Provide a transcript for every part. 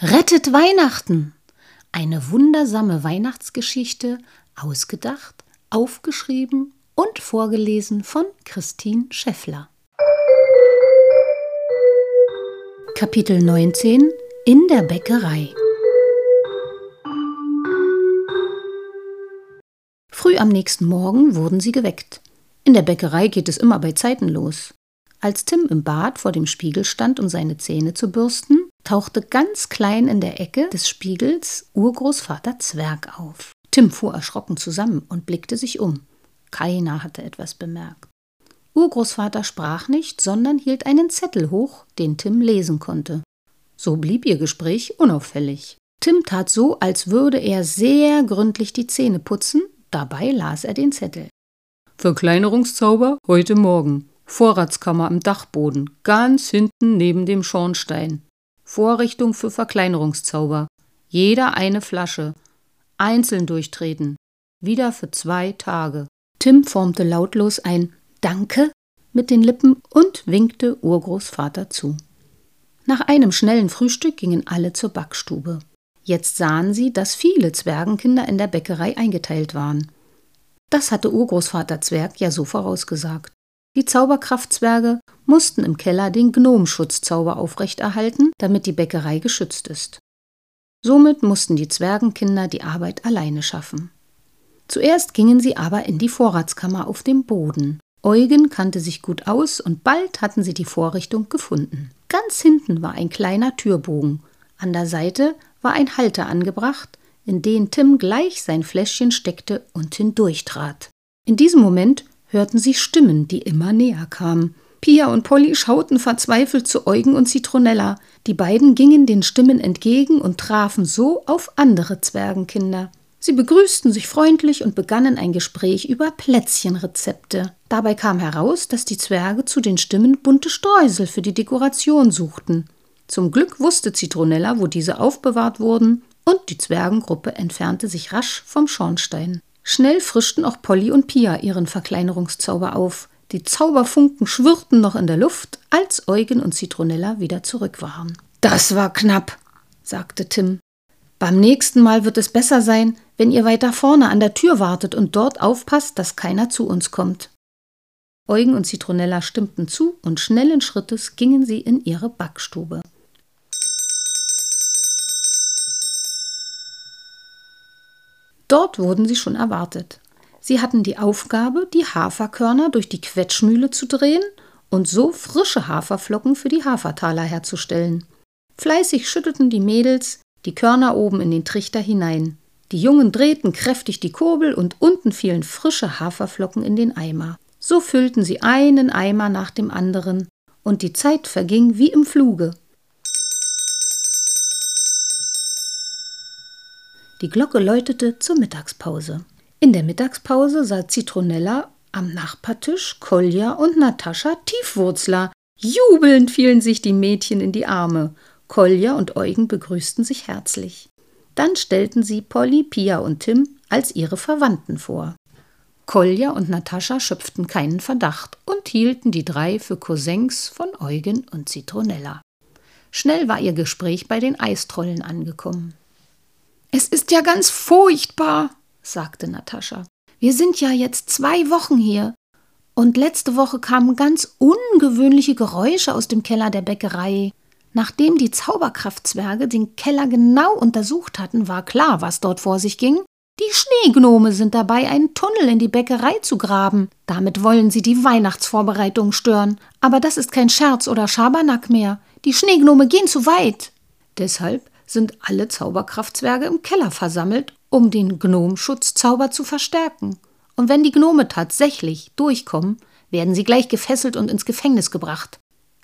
Rettet Weihnachten! Eine wundersame Weihnachtsgeschichte, ausgedacht, aufgeschrieben und vorgelesen von Christine Scheffler. Kapitel 19 In der Bäckerei Früh am nächsten Morgen wurden sie geweckt. In der Bäckerei geht es immer bei Zeiten los. Als Tim im Bad vor dem Spiegel stand, um seine Zähne zu bürsten, tauchte ganz klein in der Ecke des Spiegels Urgroßvater Zwerg auf. Tim fuhr erschrocken zusammen und blickte sich um. Keiner hatte etwas bemerkt. Urgroßvater sprach nicht, sondern hielt einen Zettel hoch, den Tim lesen konnte. So blieb ihr Gespräch unauffällig. Tim tat so, als würde er sehr gründlich die Zähne putzen, dabei las er den Zettel. Verkleinerungszauber heute Morgen. Vorratskammer am Dachboden, ganz hinten neben dem Schornstein. Vorrichtung für Verkleinerungszauber. Jeder eine Flasche. Einzeln durchtreten. Wieder für zwei Tage. Tim formte lautlos ein Danke mit den Lippen und winkte Urgroßvater zu. Nach einem schnellen Frühstück gingen alle zur Backstube. Jetzt sahen sie, dass viele Zwergenkinder in der Bäckerei eingeteilt waren. Das hatte Urgroßvater Zwerg ja so vorausgesagt. Die Zauberkraftzwerge mussten im Keller den Gnomschutzzauber aufrechterhalten, damit die Bäckerei geschützt ist. Somit mussten die Zwergenkinder die Arbeit alleine schaffen. Zuerst gingen sie aber in die Vorratskammer auf dem Boden. Eugen kannte sich gut aus und bald hatten sie die Vorrichtung gefunden. Ganz hinten war ein kleiner Türbogen. An der Seite war ein Halter angebracht, in den Tim gleich sein Fläschchen steckte und hindurchtrat. In diesem Moment hörten sie Stimmen, die immer näher kamen. Pia und Polly schauten verzweifelt zu Eugen und Zitronella. Die beiden gingen den Stimmen entgegen und trafen so auf andere Zwergenkinder. Sie begrüßten sich freundlich und begannen ein Gespräch über Plätzchenrezepte. Dabei kam heraus, dass die Zwerge zu den Stimmen bunte Streusel für die Dekoration suchten. Zum Glück wusste Zitronella, wo diese aufbewahrt wurden, und die Zwergengruppe entfernte sich rasch vom Schornstein. Schnell frischten auch Polly und Pia ihren Verkleinerungszauber auf. Die Zauberfunken schwirrten noch in der Luft, als Eugen und Zitronella wieder zurück waren. Das war knapp, sagte Tim. Beim nächsten Mal wird es besser sein, wenn ihr weiter vorne an der Tür wartet und dort aufpasst, dass keiner zu uns kommt. Eugen und Zitronella stimmten zu und schnellen Schrittes gingen sie in ihre Backstube. Dort wurden sie schon erwartet. Sie hatten die Aufgabe, die Haferkörner durch die Quetschmühle zu drehen und so frische Haferflocken für die Hafertaler herzustellen. Fleißig schüttelten die Mädels die Körner oben in den Trichter hinein. Die Jungen drehten kräftig die Kurbel und unten fielen frische Haferflocken in den Eimer. So füllten sie einen Eimer nach dem anderen, und die Zeit verging wie im Fluge. Die Glocke läutete zur Mittagspause. In der Mittagspause sah Zitronella am Nachbartisch Kolja und Natascha Tiefwurzler. Jubelnd fielen sich die Mädchen in die Arme. Kolja und Eugen begrüßten sich herzlich. Dann stellten sie Polly, Pia und Tim als ihre Verwandten vor. Kolja und Natascha schöpften keinen Verdacht und hielten die drei für Cousins von Eugen und Zitronella. Schnell war ihr Gespräch bei den Eistrollen angekommen. Es ist ja ganz furchtbar, sagte Natascha. Wir sind ja jetzt zwei Wochen hier. Und letzte Woche kamen ganz ungewöhnliche Geräusche aus dem Keller der Bäckerei. Nachdem die Zauberkraftzwerge den Keller genau untersucht hatten, war klar, was dort vor sich ging. Die Schneegnome sind dabei, einen Tunnel in die Bäckerei zu graben. Damit wollen sie die Weihnachtsvorbereitungen stören. Aber das ist kein Scherz oder Schabernack mehr. Die Schneegnome gehen zu weit. Deshalb sind alle Zauberkraftzwerge im Keller versammelt, um den Gnomschutzzauber zu verstärken. Und wenn die Gnome tatsächlich durchkommen, werden sie gleich gefesselt und ins Gefängnis gebracht,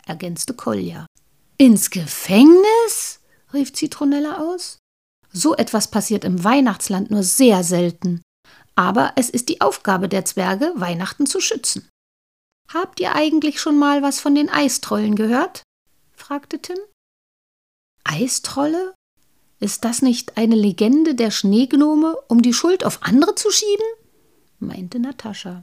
ergänzte Kolja. Ins Gefängnis? rief Zitronella aus. So etwas passiert im Weihnachtsland nur sehr selten. Aber es ist die Aufgabe der Zwerge, Weihnachten zu schützen. Habt ihr eigentlich schon mal was von den Eistrollen gehört? fragte Tim. Eistrolle? Ist das nicht eine Legende der Schneegnome, um die Schuld auf andere zu schieben? meinte Natascha.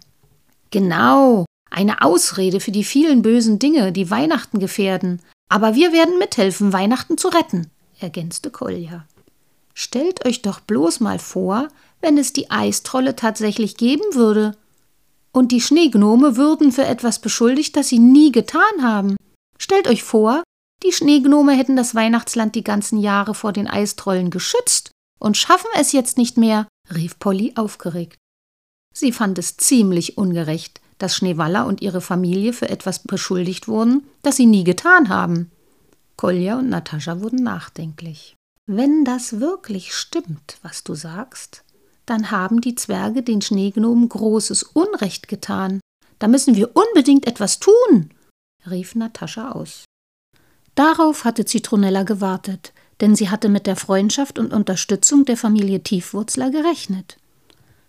Genau, eine Ausrede für die vielen bösen Dinge, die Weihnachten gefährden. Aber wir werden mithelfen, Weihnachten zu retten, ergänzte Kolja. Stellt euch doch bloß mal vor, wenn es die Eistrolle tatsächlich geben würde. Und die Schneegnome würden für etwas beschuldigt, das sie nie getan haben. Stellt euch vor, die Schneegnome hätten das Weihnachtsland die ganzen Jahre vor den Eistrollen geschützt und schaffen es jetzt nicht mehr, rief Polly aufgeregt. Sie fand es ziemlich ungerecht, dass Schneewalla und ihre Familie für etwas beschuldigt wurden, das sie nie getan haben. Kolja und Natascha wurden nachdenklich. Wenn das wirklich stimmt, was du sagst, dann haben die Zwerge den Schneegnomen großes Unrecht getan. Da müssen wir unbedingt etwas tun, rief Natascha aus. Darauf hatte Zitronella gewartet, denn sie hatte mit der Freundschaft und Unterstützung der Familie Tiefwurzler gerechnet.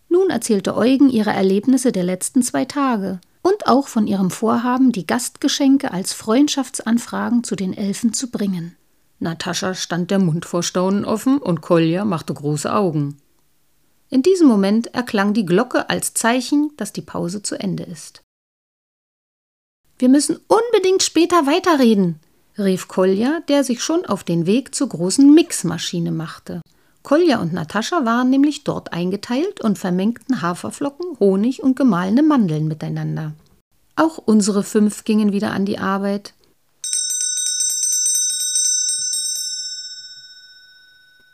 Nun erzählte Eugen ihre Erlebnisse der letzten zwei Tage und auch von ihrem Vorhaben, die Gastgeschenke als Freundschaftsanfragen zu den Elfen zu bringen. Natascha stand der Mund vor Staunen offen und Kolja machte große Augen. In diesem Moment erklang die Glocke als Zeichen, dass die Pause zu Ende ist. Wir müssen unbedingt später weiterreden, rief Kolja, der sich schon auf den Weg zur großen Mixmaschine machte. Kolja und Natascha waren nämlich dort eingeteilt und vermengten Haferflocken, Honig und gemahlene Mandeln miteinander. Auch unsere fünf gingen wieder an die Arbeit.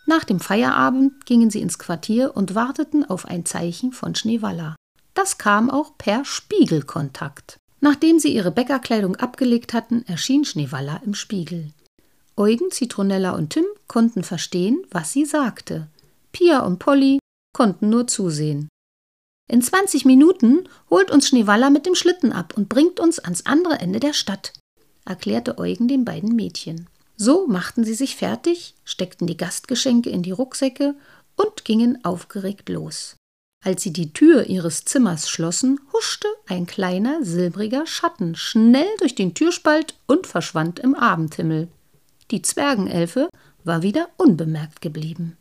Nach dem Feierabend gingen sie ins Quartier und warteten auf ein Zeichen von Schneewalla. Das kam auch per Spiegelkontakt. Nachdem sie ihre Bäckerkleidung abgelegt hatten, erschien Schneewalla im Spiegel. Eugen, Zitronella und Tim konnten verstehen, was sie sagte. Pia und Polly konnten nur zusehen. In 20 Minuten holt uns Schneewalla mit dem Schlitten ab und bringt uns ans andere Ende der Stadt, erklärte Eugen den beiden Mädchen. So machten sie sich fertig, steckten die Gastgeschenke in die Rucksäcke und gingen aufgeregt los. Als sie die Tür ihres Zimmers schlossen, huschte ein kleiner silbriger Schatten schnell durch den Türspalt und verschwand im Abendhimmel. Die Zwergenelfe war wieder unbemerkt geblieben.